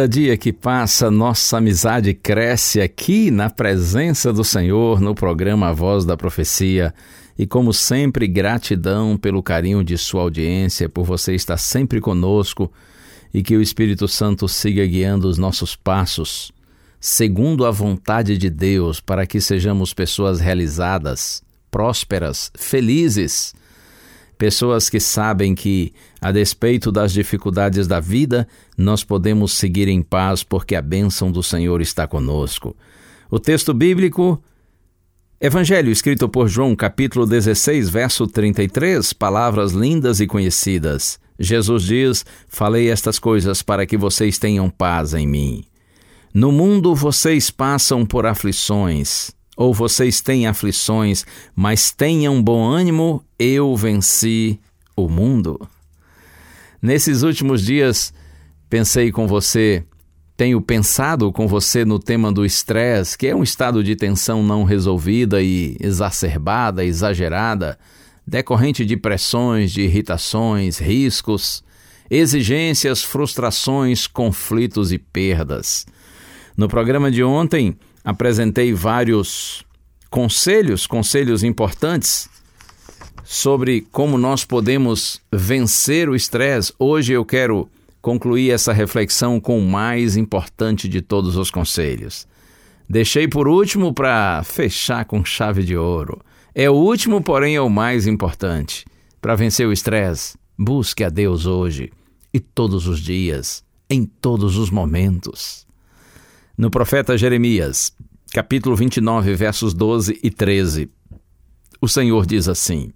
Cada dia que passa, nossa amizade cresce aqui na presença do Senhor, no programa Voz da Profecia. E como sempre, gratidão pelo carinho de sua audiência, por você estar sempre conosco e que o Espírito Santo siga guiando os nossos passos, segundo a vontade de Deus, para que sejamos pessoas realizadas, prósperas, felizes. Pessoas que sabem que, a despeito das dificuldades da vida, nós podemos seguir em paz porque a bênção do Senhor está conosco. O texto bíblico, Evangelho escrito por João, capítulo 16, verso 33, palavras lindas e conhecidas. Jesus diz: Falei estas coisas para que vocês tenham paz em mim. No mundo vocês passam por aflições, ou vocês têm aflições, mas tenham bom ânimo, eu venci o mundo. Nesses últimos dias, pensei com você, tenho pensado com você no tema do estresse, que é um estado de tensão não resolvida e exacerbada, exagerada, decorrente de pressões, de irritações, riscos, exigências, frustrações, conflitos e perdas. No programa de ontem, apresentei vários conselhos, conselhos importantes sobre como nós podemos vencer o estresse. Hoje eu quero concluir essa reflexão com o mais importante de todos os conselhos. Deixei por último para fechar com chave de ouro. É o último, porém é o mais importante. Para vencer o estresse, busque a Deus hoje e todos os dias, em todos os momentos. No profeta Jeremias, capítulo 29, versos 12 e 13, o Senhor diz assim: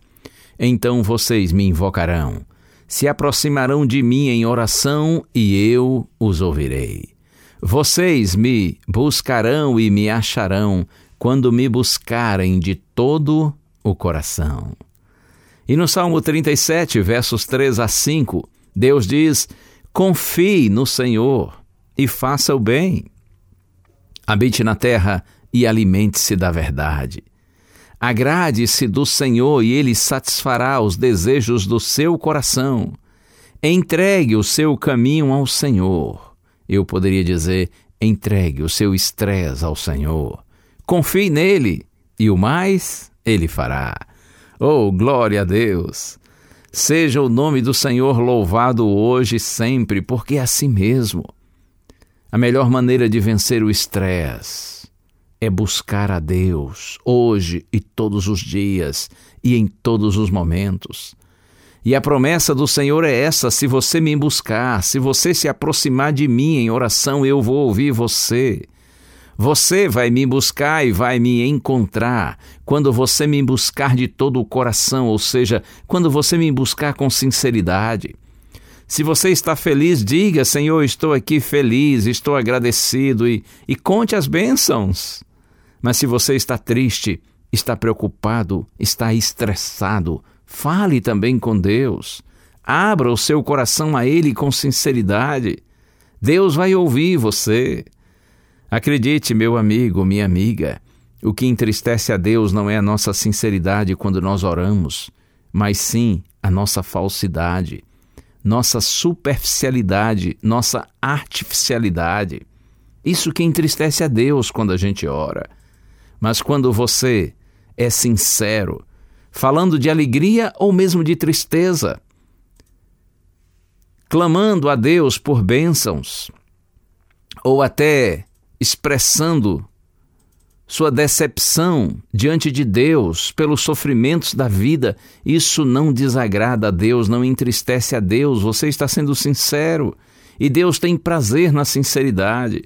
Então vocês me invocarão, se aproximarão de mim em oração e eu os ouvirei. Vocês me buscarão e me acharão quando me buscarem de todo o coração. E no Salmo 37, versos 3 a 5, Deus diz: Confie no Senhor e faça o bem. Habite na terra e alimente-se da verdade. Agrade-se do Senhor e ele satisfará os desejos do seu coração. Entregue o seu caminho ao Senhor. Eu poderia dizer: entregue o seu estresse ao Senhor. Confie nele e o mais ele fará. Oh, glória a Deus! Seja o nome do Senhor louvado hoje e sempre, porque é assim mesmo. A melhor maneira de vencer o estresse é buscar a Deus hoje e todos os dias e em todos os momentos. E a promessa do Senhor é essa: se você me buscar, se você se aproximar de mim em oração, eu vou ouvir você. Você vai me buscar e vai me encontrar quando você me buscar de todo o coração, ou seja, quando você me buscar com sinceridade. Se você está feliz, diga: Senhor, estou aqui feliz, estou agradecido e, e conte as bênçãos. Mas se você está triste, está preocupado, está estressado, fale também com Deus. Abra o seu coração a Ele com sinceridade. Deus vai ouvir você. Acredite, meu amigo, minha amiga, O que entristece a Deus não é a nossa sinceridade quando nós oramos, mas sim a nossa falsidade, nossa superficialidade, nossa artificialidade. Isso que entristece a Deus quando a gente ora. Mas quando você é sincero, falando de alegria ou mesmo de tristeza, clamando a Deus por bênçãos, ou até expressando sua decepção diante de Deus pelos sofrimentos da vida, isso não desagrada a Deus, não entristece a Deus. Você está sendo sincero e Deus tem prazer na sinceridade.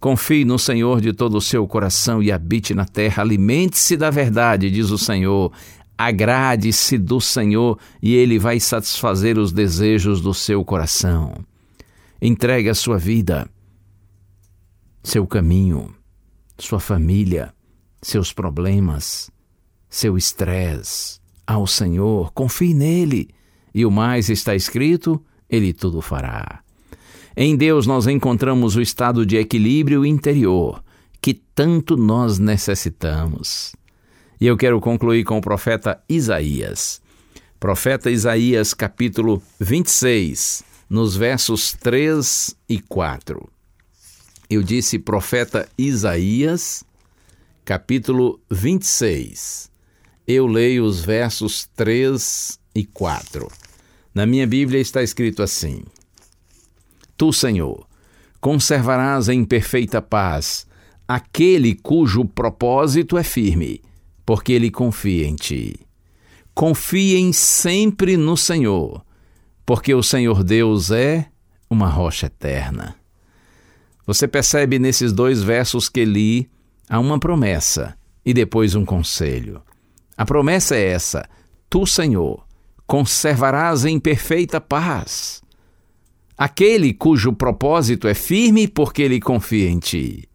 Confie no Senhor de todo o seu coração e habite na terra. Alimente-se da verdade, diz o Senhor. Agrade-se do Senhor e Ele vai satisfazer os desejos do seu coração. Entregue a sua vida, seu caminho sua família, seus problemas, seu estresse ao Senhor, confie nele, e o mais está escrito, ele tudo fará. Em Deus nós encontramos o estado de equilíbrio interior que tanto nós necessitamos. E eu quero concluir com o profeta Isaías. Profeta Isaías, capítulo 26, nos versos 3 e 4 eu disse profeta Isaías, capítulo 26. Eu leio os versos 3 e 4. Na minha Bíblia está escrito assim: Tu, Senhor, conservarás em perfeita paz aquele cujo propósito é firme, porque ele confia em ti. Confiem sempre no Senhor, porque o Senhor Deus é uma rocha eterna. Você percebe nesses dois versos que li há uma promessa e depois um conselho. A promessa é essa: Tu, Senhor, conservarás em perfeita paz aquele cujo propósito é firme porque ele confia em ti.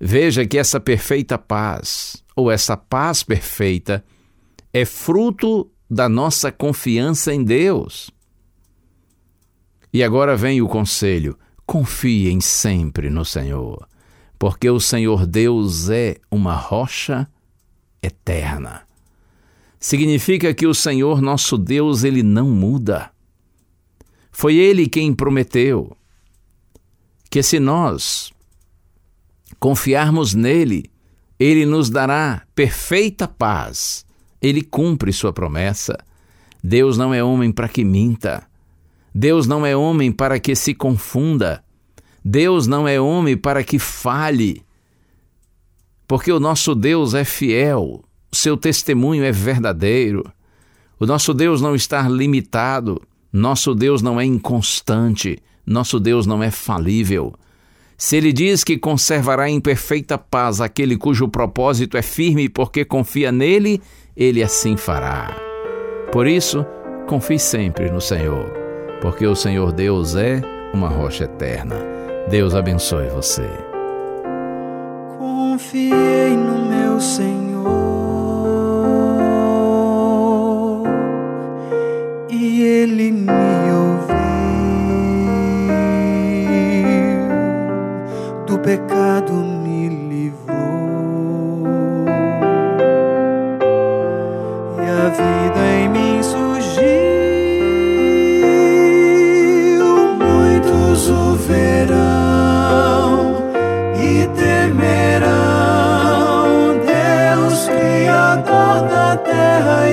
Veja que essa perfeita paz, ou essa paz perfeita, é fruto da nossa confiança em Deus. E agora vem o conselho: confiem sempre no Senhor, porque o Senhor Deus é uma rocha eterna. Significa que o Senhor nosso Deus, ele não muda. Foi ele quem prometeu que se nós confiarmos nele, ele nos dará perfeita paz. Ele cumpre sua promessa. Deus não é homem para que minta. Deus não é homem para que se confunda. Deus não é homem para que fale. Porque o nosso Deus é fiel, seu testemunho é verdadeiro. O nosso Deus não está limitado, nosso Deus não é inconstante, nosso Deus não é falível. Se ele diz que conservará em perfeita paz aquele cujo propósito é firme porque confia nele, ele assim fará. Por isso, confie sempre no Senhor porque o Senhor Deus é uma rocha eterna. Deus abençoe você. Confiei no meu Senhor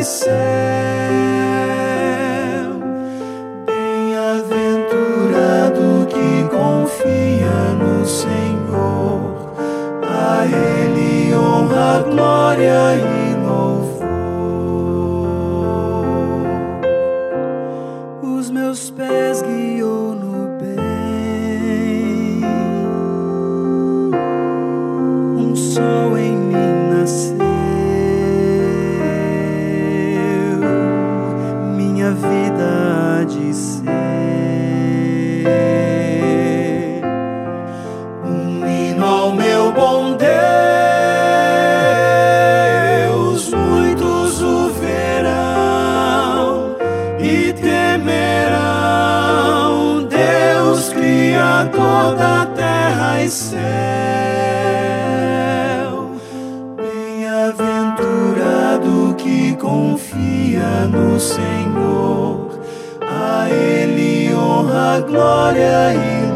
céu. Temerão, Deus Criador da terra e céu. Bem-aventurado que confia no Senhor, a Ele honra, glória e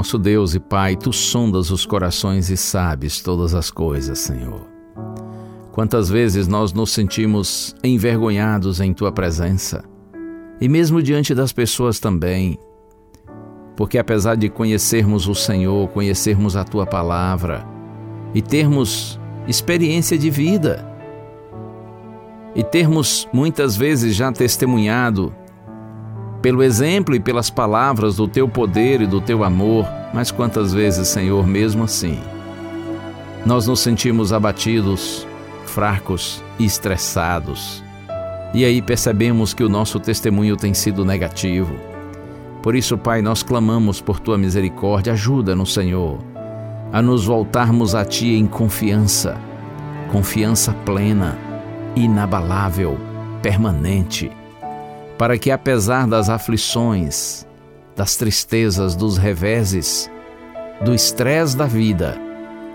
nosso Deus e Pai, tu sondas os corações e sabes todas as coisas, Senhor. Quantas vezes nós nos sentimos envergonhados em tua presença, e mesmo diante das pessoas também, porque apesar de conhecermos o Senhor, conhecermos a tua palavra e termos experiência de vida, e termos muitas vezes já testemunhado pelo exemplo e pelas palavras do teu poder e do teu amor, mas quantas vezes, Senhor, mesmo assim, nós nos sentimos abatidos, fracos e estressados. E aí percebemos que o nosso testemunho tem sido negativo. Por isso, Pai, nós clamamos por tua misericórdia, ajuda-nos, Senhor, a nos voltarmos a ti em confiança, confiança plena, inabalável, permanente para que, apesar das aflições, das tristezas, dos reveses, do estresse da vida,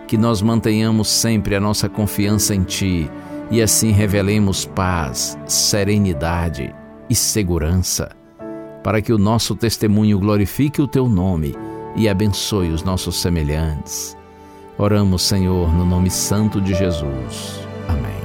que nós mantenhamos sempre a nossa confiança em Ti e assim revelemos paz, serenidade e segurança, para que o nosso testemunho glorifique o Teu nome e abençoe os nossos semelhantes. Oramos, Senhor, no nome santo de Jesus. Amém.